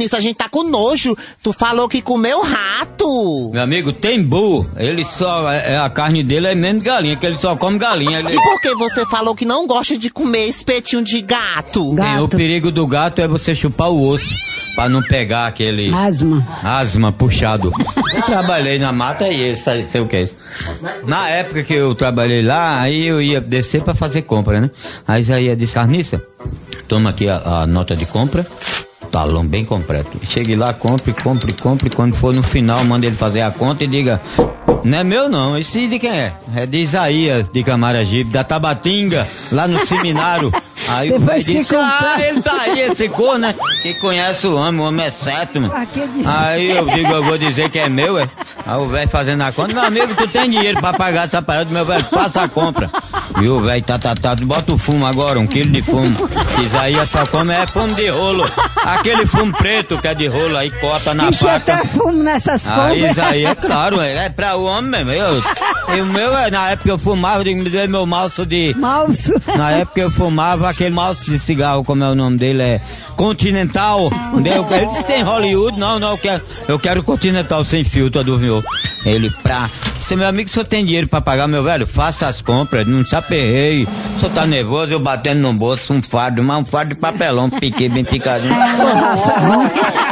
carniça, a gente tá com nojo. Tu falou que comeu rato. Meu amigo, tembu, ele só. É, a carne dele é menos galinha, que ele só come galinha. Ele... E por que você falou que não gosta de comer espetinho de gato? É, o perigo do gato é você chupar o osso. Pra não pegar aquele. Asma. Asma puxado. Eu trabalhei na mata e sei, sei o que é isso. Na época que eu trabalhei lá, aí eu ia descer pra fazer compra, né? Aí já ia disse, Carniça, toma aqui a, a nota de compra talão bem completo. Chegue lá, compre, compre, compre. Quando for no final, manda ele fazer a conta e diga: Não é meu, não. Esse de quem é? É de Isaías, de Camaragibe, da Tabatinga, lá no seminário. Aí o velho disse: Ah, ele tá aí, esse cor, né? Que conhece o homem, o homem é certo, mano. Ah, aí eu digo: Eu vou dizer que é meu, é? Aí o velho fazendo a conta: Meu amigo, tu tem dinheiro pra pagar essa parada, meu velho, passa a compra. Viu, velho, tá, tá, tá, bota o fumo agora, um quilo de fumo. Isaías só come é fumo de rolo. Aquele fumo preto que é de rolo aí, cota na Ixi, faca. até fumo nessas Aí, coisas. Isaías, é claro, é, é pra o homem mesmo. Eu, e o meu, é, na época eu fumava, eu me dê meu malço de... Malço. Na época eu fumava aquele malço de cigarro, como é o nome dele, é Continental. Eu, ele disse, tem Hollywood? Não, não, eu quero, eu quero Continental sem filtro, dormiu. Ele, pra... Se meu amigo, o senhor tem dinheiro pra pagar, meu velho, faça as compras, não se aperrei. O senhor tá nervoso, eu batendo no bolso, um fardo, mas um fardo de papelão, piquei bem picadinho.